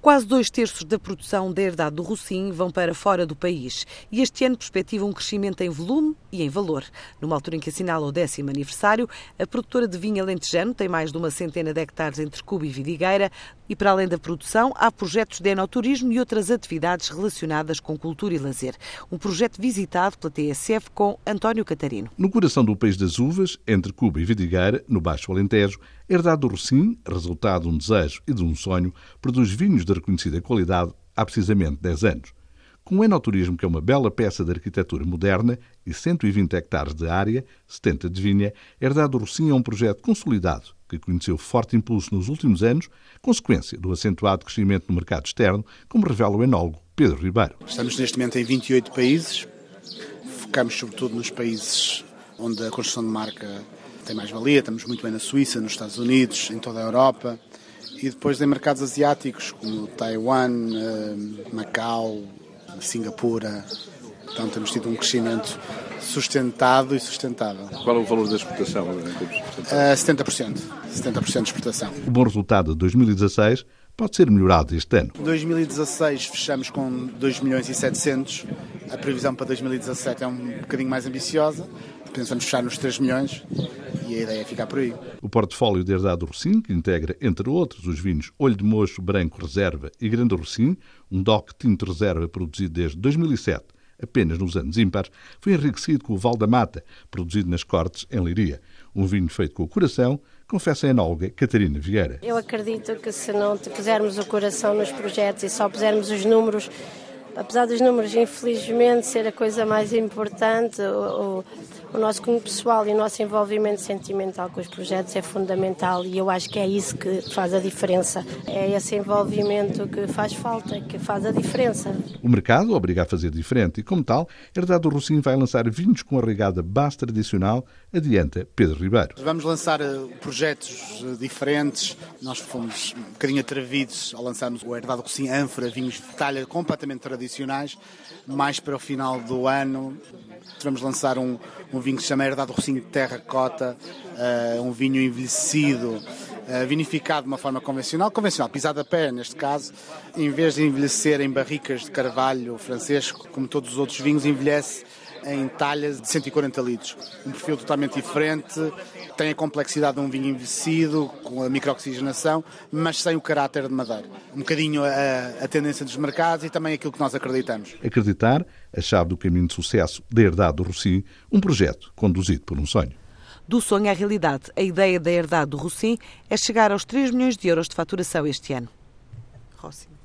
Quase dois terços da produção da herdade do Rocim vão para fora do país e este ano perspectiva um crescimento em volume e em valor. Numa altura em que assinala o décimo aniversário, a produtora de vinho alentejano tem mais de uma centena de hectares entre Cuba e Vidigueira e, para além da produção, há projetos de enoturismo e outras atividades relacionadas com cultura e lazer. Um projeto visitado pela TSF com António Catarino. No coração do país das uvas, entre Cuba e Vidigueira, no Baixo Alentejo, Herdade do Rocim, resultado de um desejo e de um sonho, produz vinhos de reconhecida qualidade há precisamente 10 anos. Com o enoturismo, que é uma bela peça de arquitetura moderna e 120 hectares de área, 70 de vinha, Herdade do Rocim é um projeto consolidado que conheceu forte impulso nos últimos anos, consequência do acentuado crescimento no mercado externo, como revela o enólogo Pedro Ribeiro. Estamos neste momento em 28 países, focamos sobretudo nos países onde a construção de marca tem mais valia, estamos muito bem na Suíça, nos Estados Unidos, em toda a Europa, e depois em mercados asiáticos como Taiwan, eh, Macau, Singapura. Então temos tido um crescimento sustentado e sustentável. Qual é o valor da exportação? Uh, 70%. 70% de exportação. O bom resultado de 2016 pode ser melhorado este ano. 2016 fechamos com 2 milhões e 700. A previsão para 2017 é um bocadinho mais ambiciosa. Pensamos fechar nos 3 milhões e a ideia é ficar por aí. O portfólio de herdade do Rocim, que integra, entre outros, os vinhos Olho de Mocho, Branco Reserva e Grande Rocim, um DOC Tinto Reserva produzido desde 2007, apenas nos anos ímpares, foi enriquecido com o Val da Mata, produzido nas Cortes, em Liria. Um vinho feito com o coração, confessa a enóloga Catarina Vieira. Eu acredito que se não pusermos o coração nos projetos e só pusermos os números apesar dos números, infelizmente, ser a coisa mais importante, o, o, o nosso cunho pessoal e o nosso envolvimento sentimental com os projetos é fundamental e eu acho que é isso que faz a diferença. É esse envolvimento que faz falta, que faz a diferença. O mercado obriga a fazer diferente e, como tal, Herdade do Rocinho vai lançar vinhos com a regada base tradicional, adianta Pedro Ribeiro. Vamos lançar eh, projetos eh, diferentes. Nós fomos um bocadinho atrevidos ao lançarmos o Herdade do Rocinho Ânfora, vinhos de talha completamente tradicional tradicionais. Mais para o final do ano vamos lançar um, um vinho que se chama Herdade Rocinho de Terra Cota, uh, um vinho envelhecido, uh, vinificado de uma forma convencional, convencional, pisado a pé neste caso, em vez de envelhecer em barricas de carvalho francês, como todos os outros vinhos, envelhece em talhas de 140 litros. Um perfil totalmente diferente, tem a complexidade de um vinho envelhecido, com a microoxigenação, mas sem o caráter de madeira. Um bocadinho a, a tendência dos mercados e também aquilo que nós acreditamos. Acreditar, a chave do caminho de sucesso da Herdade do Rossi, um projeto conduzido por um sonho. Do sonho à realidade, a ideia da Herdade do Rossi é chegar aos 3 milhões de euros de faturação este ano. Rossi.